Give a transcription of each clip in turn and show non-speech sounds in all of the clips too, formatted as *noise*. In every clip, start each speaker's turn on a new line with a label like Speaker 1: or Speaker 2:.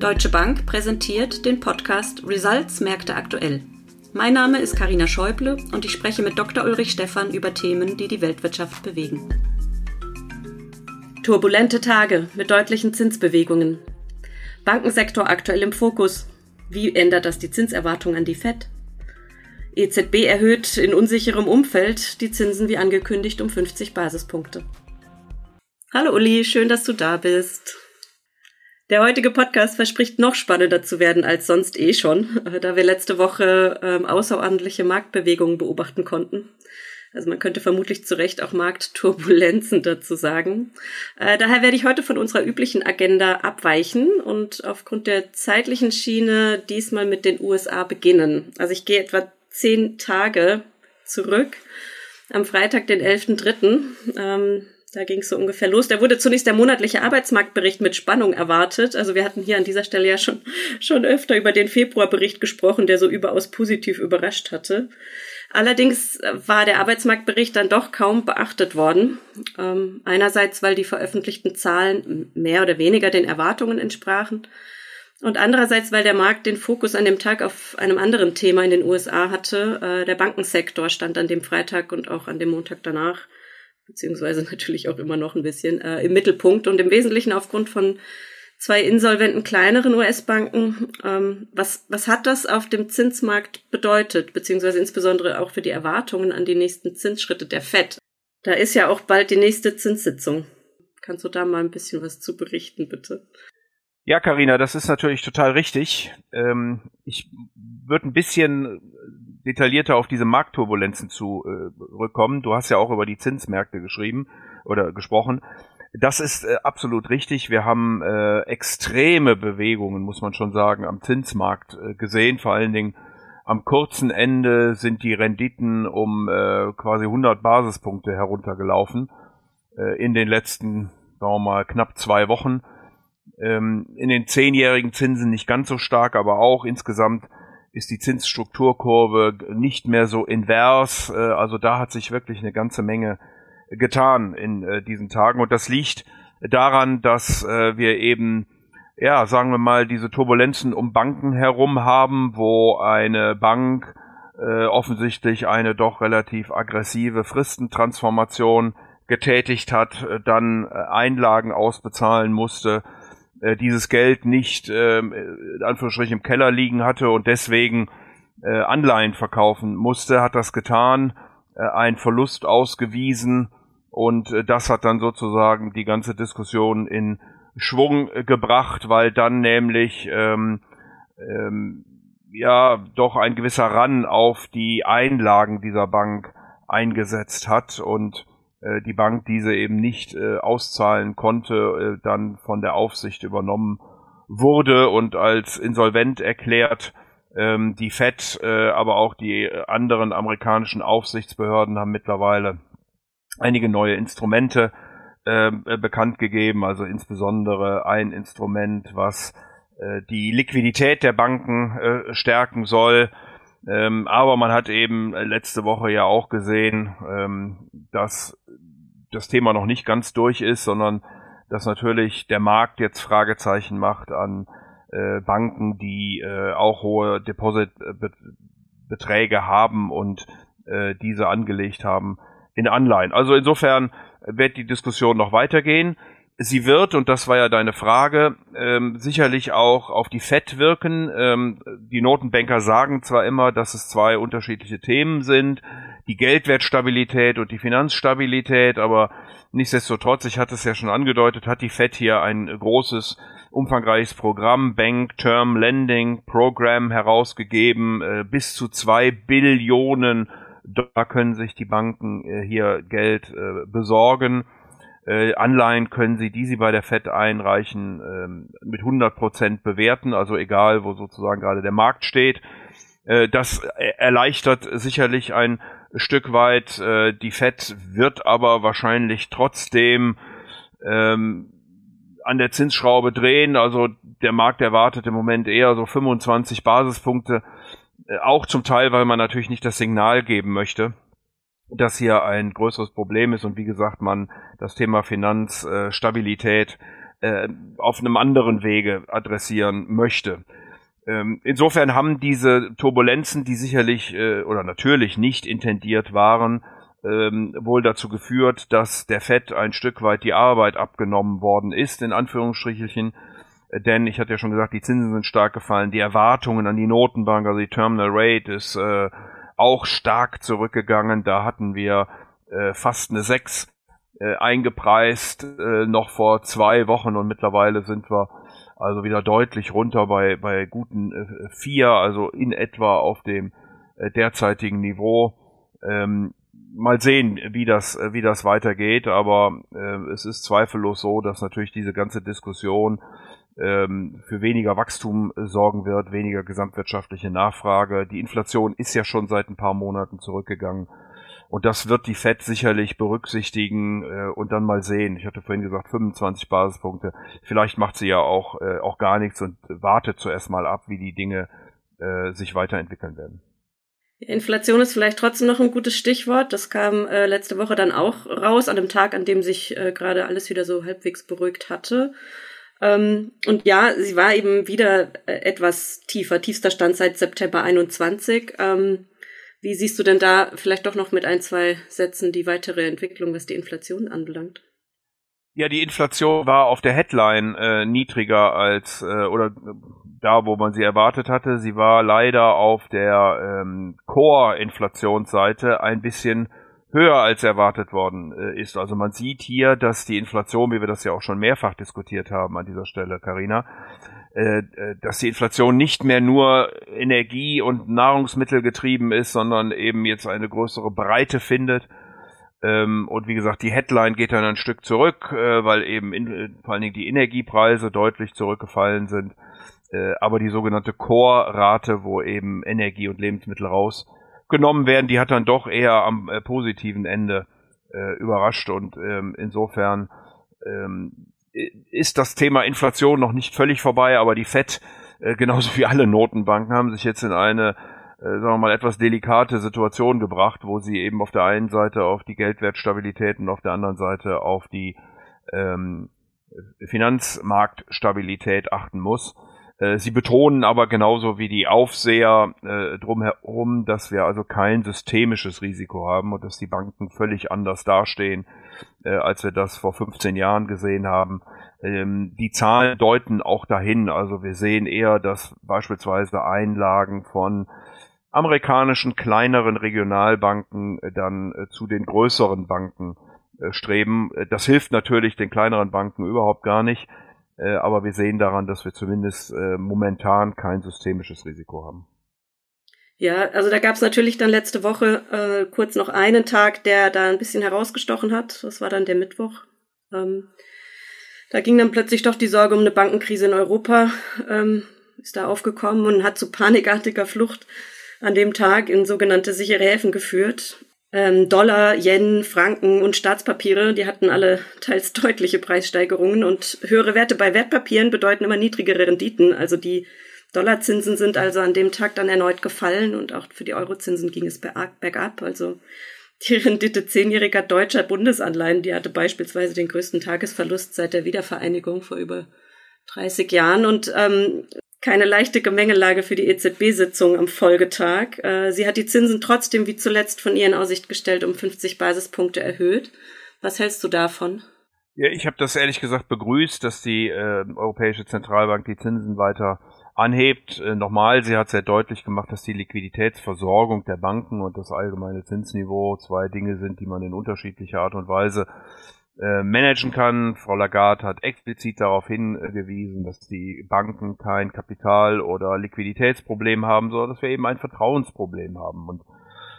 Speaker 1: Deutsche Bank präsentiert den Podcast Results Märkte aktuell. Mein Name ist Karina Schäuble und ich spreche mit Dr. Ulrich Stephan über Themen, die die Weltwirtschaft bewegen. Turbulente Tage mit deutlichen Zinsbewegungen. Bankensektor aktuell im Fokus. Wie ändert das die Zinserwartung an die Fed? EZB erhöht in unsicherem Umfeld die Zinsen wie angekündigt um 50 Basispunkte. Hallo Uli, schön, dass du da bist. Der heutige Podcast verspricht noch spannender zu werden als sonst eh schon, da wir letzte Woche ähm, außerordentliche Marktbewegungen beobachten konnten. Also man könnte vermutlich zu Recht auch Marktturbulenzen dazu sagen. Äh, daher werde ich heute von unserer üblichen Agenda abweichen und aufgrund der zeitlichen Schiene diesmal mit den USA beginnen. Also ich gehe etwa zehn Tage zurück am Freitag, den 11.3. Ähm, da ging es so ungefähr los. Da wurde zunächst der monatliche Arbeitsmarktbericht mit Spannung erwartet. Also wir hatten hier an dieser Stelle ja schon, schon öfter über den Februarbericht gesprochen, der so überaus positiv überrascht hatte. Allerdings war der Arbeitsmarktbericht dann doch kaum beachtet worden. Ähm, einerseits, weil die veröffentlichten Zahlen mehr oder weniger den Erwartungen entsprachen. Und andererseits, weil der Markt den Fokus an dem Tag auf einem anderen Thema in den USA hatte. Äh, der Bankensektor stand an dem Freitag und auch an dem Montag danach beziehungsweise *laughs* natürlich auch immer noch ein bisschen äh, im Mittelpunkt und im Wesentlichen aufgrund von zwei insolventen kleineren US-Banken. Ähm, was, was hat das auf dem Zinsmarkt bedeutet, beziehungsweise insbesondere auch für die Erwartungen an die nächsten Zinsschritte der FED? Da ist ja auch bald die nächste Zinssitzung. Kannst du da mal ein bisschen was zu berichten, bitte?
Speaker 2: Ja, Karina, das ist natürlich total richtig. Ähm, ich würde ein bisschen detaillierter auf diese Marktturbulenzen zurückkommen. Äh, du hast ja auch über die Zinsmärkte geschrieben oder gesprochen. Das ist äh, absolut richtig. Wir haben äh, extreme Bewegungen, muss man schon sagen, am Zinsmarkt äh, gesehen. Vor allen Dingen am kurzen Ende sind die Renditen um äh, quasi 100 Basispunkte heruntergelaufen äh, in den letzten, sagen wir mal, knapp zwei Wochen. Ähm, in den zehnjährigen Zinsen nicht ganz so stark, aber auch insgesamt ist die Zinsstrukturkurve nicht mehr so invers. Äh, also da hat sich wirklich eine ganze Menge getan in äh, diesen Tagen. Und das liegt daran, dass äh, wir eben, ja, sagen wir mal, diese Turbulenzen um Banken herum haben, wo eine Bank offensichtlich eine doch relativ aggressive Fristentransformation getätigt hat, dann Einlagen ausbezahlen musste, äh, dieses Geld nicht äh, in Anführungsstrichen im Keller liegen hatte und deswegen äh, Anleihen verkaufen musste, hat das getan, äh, einen Verlust ausgewiesen und äh, das hat dann sozusagen die ganze Diskussion in Schwung äh, gebracht, weil dann nämlich ähm, ähm, ja doch ein gewisser Run auf die Einlagen dieser Bank eingesetzt hat und äh, die Bank diese eben nicht äh, auszahlen konnte, äh, dann von der Aufsicht übernommen wurde und als insolvent erklärt. Ähm, die Fed, äh, aber auch die anderen amerikanischen Aufsichtsbehörden haben mittlerweile einige neue Instrumente äh, bekannt gegeben, also insbesondere ein Instrument, was äh, die Liquidität der Banken äh, stärken soll. Ähm, aber man hat eben letzte Woche ja auch gesehen, ähm, dass das Thema noch nicht ganz durch ist, sondern dass natürlich der Markt jetzt Fragezeichen macht an äh, Banken, die äh, auch hohe Depositbeträge haben und äh, diese angelegt haben in Anleihen. Also insofern wird die Diskussion noch weitergehen. Sie wird, und das war ja deine Frage, ähm, sicherlich auch auf die FED wirken. Ähm, die Notenbanker sagen zwar immer, dass es zwei unterschiedliche Themen sind, die Geldwertstabilität und die Finanzstabilität, aber nichtsdestotrotz, ich hatte es ja schon angedeutet, hat die FED hier ein großes, umfangreiches Programm, Bank Term Lending Program herausgegeben, äh, bis zu zwei Billionen, da können sich die Banken äh, hier Geld äh, besorgen äh, Anleihen können Sie, die Sie bei der FED einreichen, ähm, mit 100 Prozent bewerten, also egal, wo sozusagen gerade der Markt steht. Äh, das erleichtert sicherlich ein Stück weit. Äh, die FED wird aber wahrscheinlich trotzdem ähm, an der Zinsschraube drehen. Also der Markt erwartet im Moment eher so 25 Basispunkte. Äh, auch zum Teil, weil man natürlich nicht das Signal geben möchte, dass hier ein größeres Problem ist und wie gesagt, man das Thema Finanzstabilität äh, auf einem anderen Wege adressieren möchte. Ähm, insofern haben diese Turbulenzen, die sicherlich äh, oder natürlich nicht intendiert waren, ähm, wohl dazu geführt, dass der FED ein Stück weit die Arbeit abgenommen worden ist, in Anführungsstrichelchen. Denn ich hatte ja schon gesagt, die Zinsen sind stark gefallen, die Erwartungen an die Notenbank, also die Terminal Rate ist äh, auch stark zurückgegangen. Da hatten wir äh, fast eine 6 äh, eingepreist, äh, noch vor zwei Wochen und mittlerweile sind wir also wieder deutlich runter bei, bei guten äh, also in etwa auf dem äh, derzeitigen Niveau. Ähm, mal sehen, wie das, wie das weitergeht, aber äh, es ist zweifellos so, dass natürlich diese ganze Diskussion ähm, für weniger Wachstum sorgen wird, weniger gesamtwirtschaftliche Nachfrage. Die Inflation ist ja schon seit ein paar Monaten zurückgegangen. Und das wird die Fed sicherlich berücksichtigen äh, und dann mal sehen. Ich hatte vorhin gesagt 25 Basispunkte. Vielleicht macht sie ja auch, äh, auch gar nichts und wartet zuerst mal ab, wie die Dinge äh, sich weiterentwickeln werden.
Speaker 1: Inflation ist vielleicht trotzdem noch ein gutes Stichwort. Das kam äh, letzte Woche dann auch raus, an dem Tag, an dem sich äh, gerade alles wieder so halbwegs beruhigt hatte. Ähm, und ja, sie war eben wieder äh, etwas tiefer, tiefster Stand seit September 21. Ähm, wie siehst du denn da vielleicht doch noch mit ein, zwei Sätzen die weitere Entwicklung, was die Inflation anbelangt?
Speaker 2: Ja, die Inflation war auf der Headline äh, niedriger als äh, oder da, wo man sie erwartet hatte. Sie war leider auf der ähm, Core-Inflationsseite ein bisschen höher als erwartet worden äh, ist. Also man sieht hier, dass die Inflation, wie wir das ja auch schon mehrfach diskutiert haben an dieser Stelle, Karina, äh, äh, dass die Inflation nicht mehr nur Energie- und Nahrungsmittel getrieben ist, sondern eben jetzt eine größere Breite findet. Ähm, und wie gesagt, die Headline geht dann ein Stück zurück, weil eben in, vor allen Dingen die Energiepreise deutlich zurückgefallen sind. aber die sogenannte Core-Rate, wo eben Energie und Lebensmittel rausgenommen werden, die hat dann doch eher am positiven Ende überrascht und ähm, insofern ähm, ist das Thema Inflation noch nicht völlig vorbei, aber die FED, äh, genauso wie alle Notenbanken, haben sich jetzt in eine, äh, sagen wir mal, etwas delikate Situation gebracht, wo sie eben auf der einen Seite auf die Geldwertstabilität und auf der anderen Seite auf die ähm, Finanzmarktstabilität achten muss. Äh, sie betonen aber genauso wie die Aufseher äh, drumherum, dass wir also kein systemisches Risiko haben und dass die Banken völlig anders dastehen, äh, als wir das vor 15 Jahren gesehen haben. Ähm, die Zahlen deuten auch dahin. Also wir sehen eher, dass beispielsweise Einlagen von amerikanischen kleineren Regionalbanken äh, dann äh, zu den größeren Banken streben. Das hilft natürlich den kleineren Banken überhaupt gar nicht äh, aber wir sehen daran, dass wir zumindest äh, momentan kein systemisches Risiko haben.
Speaker 1: Ja, also da gab es natürlich dann letzte Woche äh, kurz noch einen Tag, der da ein bisschen herausgestochen hat. Das war dann der Mittwoch. Ähm, da ging dann plötzlich doch die Sorge um eine Bankenkrise in Europa, ähm, ist da aufgekommen und hat zu panikartiger Flucht an dem Tag in sogenannte sichere Häfen geführt. Ähm, Dollar, Yen, Franken und Staatspapiere, die hatten alle teils deutliche Preissteigerungen und höhere Werte bei Wertpapieren bedeuten immer niedrigere Renditen. Also die Dollarzinsen sind also an dem Tag dann erneut gefallen und auch für die Eurozinsen ging es bergab. Also die Rendite zehnjähriger deutscher Bundesanleihen, die hatte beispielsweise den größten Tagesverlust seit der Wiedervereinigung vor über 30 Jahren. Und ähm, keine leichte Gemengelage für die EZB-Sitzung am Folgetag. Äh, sie hat die Zinsen trotzdem wie zuletzt von ihr in Aussicht gestellt um 50 Basispunkte erhöht. Was hältst du davon?
Speaker 2: Ja, ich habe das ehrlich gesagt begrüßt, dass die äh, Europäische Zentralbank die Zinsen weiter anhebt. Äh, nochmal, sie hat sehr deutlich gemacht, dass die Liquiditätsversorgung der Banken und das allgemeine Zinsniveau zwei Dinge sind, die man in unterschiedlicher Art und Weise äh, managen kann. Frau Lagarde hat explizit darauf hingewiesen, dass die Banken kein Kapital- oder Liquiditätsproblem haben, sondern dass wir eben ein Vertrauensproblem haben. Und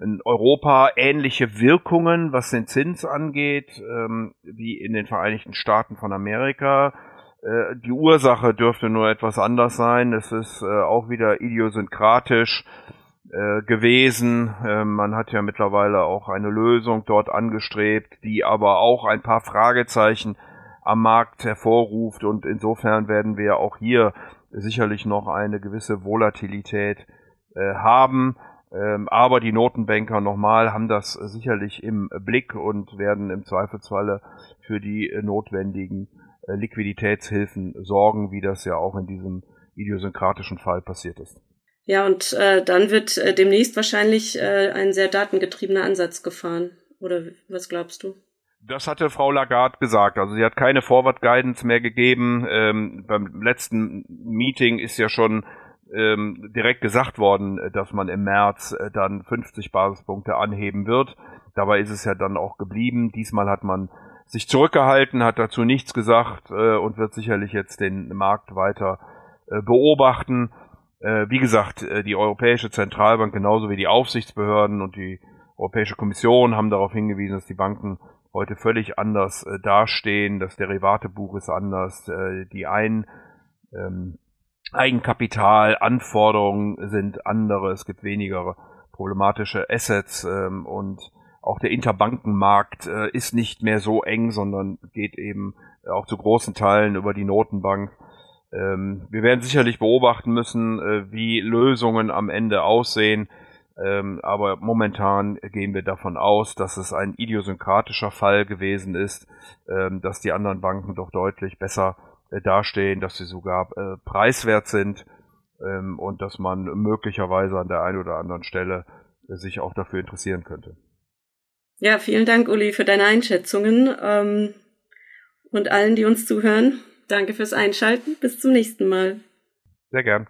Speaker 2: in Europa ähnliche Wirkungen, was den Zins angeht, ähm, wie in den Vereinigten Staaten von Amerika. Äh, die Ursache dürfte nur etwas anders sein. Es ist äh, auch wieder idiosynkratisch äh, gewesen. Äh, man hat ja mittlerweile auch eine Lösung dort angestrebt, die aber auch ein paar Fragezeichen am Markt hervorruft und insofern werden wir auch hier sicherlich noch eine gewisse Volatilität äh, haben. Ähm, aber die Notenbanker nochmal haben das sicherlich im Blick und werden im Zweifelsfalle für die notwendigen äh, Liquiditätshilfen sorgen, wie das ja auch in diesem idiosynkratischen Fall passiert ist.
Speaker 1: Ja, und äh, dann wird äh, demnächst wahrscheinlich äh, ein sehr datengetriebener Ansatz gefahren. Oder was glaubst du?
Speaker 2: Das hatte Frau Lagarde gesagt. Also sie hat keine Forward Guidance mehr gegeben. Ähm, beim letzten Meeting ist ja schon ähm, direkt gesagt worden, dass man im März äh, dann 50 Basispunkte anheben wird. Dabei ist es ja dann auch geblieben. Diesmal hat man sich zurückgehalten, hat dazu nichts gesagt äh, und wird sicherlich jetzt den Markt weiter äh, beobachten. Äh, wie gesagt, äh, die Europäische Zentralbank genauso wie die Aufsichtsbehörden und die Europäische Kommission haben darauf hingewiesen, dass die Banken heute völlig anders äh, dastehen. Das Derivatebuch ist anders. Äh, die ein, ähm, Eigenkapitalanforderungen sind andere. Es gibt weniger problematische Assets ähm, und auch der Interbankenmarkt äh, ist nicht mehr so eng, sondern geht eben auch zu großen Teilen über die Notenbank. Ähm, wir werden sicherlich beobachten müssen, äh, wie Lösungen am Ende aussehen. Ähm, aber momentan gehen wir davon aus, dass es ein idiosynkratischer Fall gewesen ist, ähm, dass die anderen Banken doch deutlich besser äh, dastehen, dass sie sogar äh, preiswert sind ähm, und dass man möglicherweise an der einen oder anderen Stelle äh, sich auch dafür interessieren könnte.
Speaker 1: Ja, vielen Dank, Uli, für deine Einschätzungen ähm, und allen, die uns zuhören. Danke fürs Einschalten. Bis zum nächsten Mal.
Speaker 2: Sehr gern.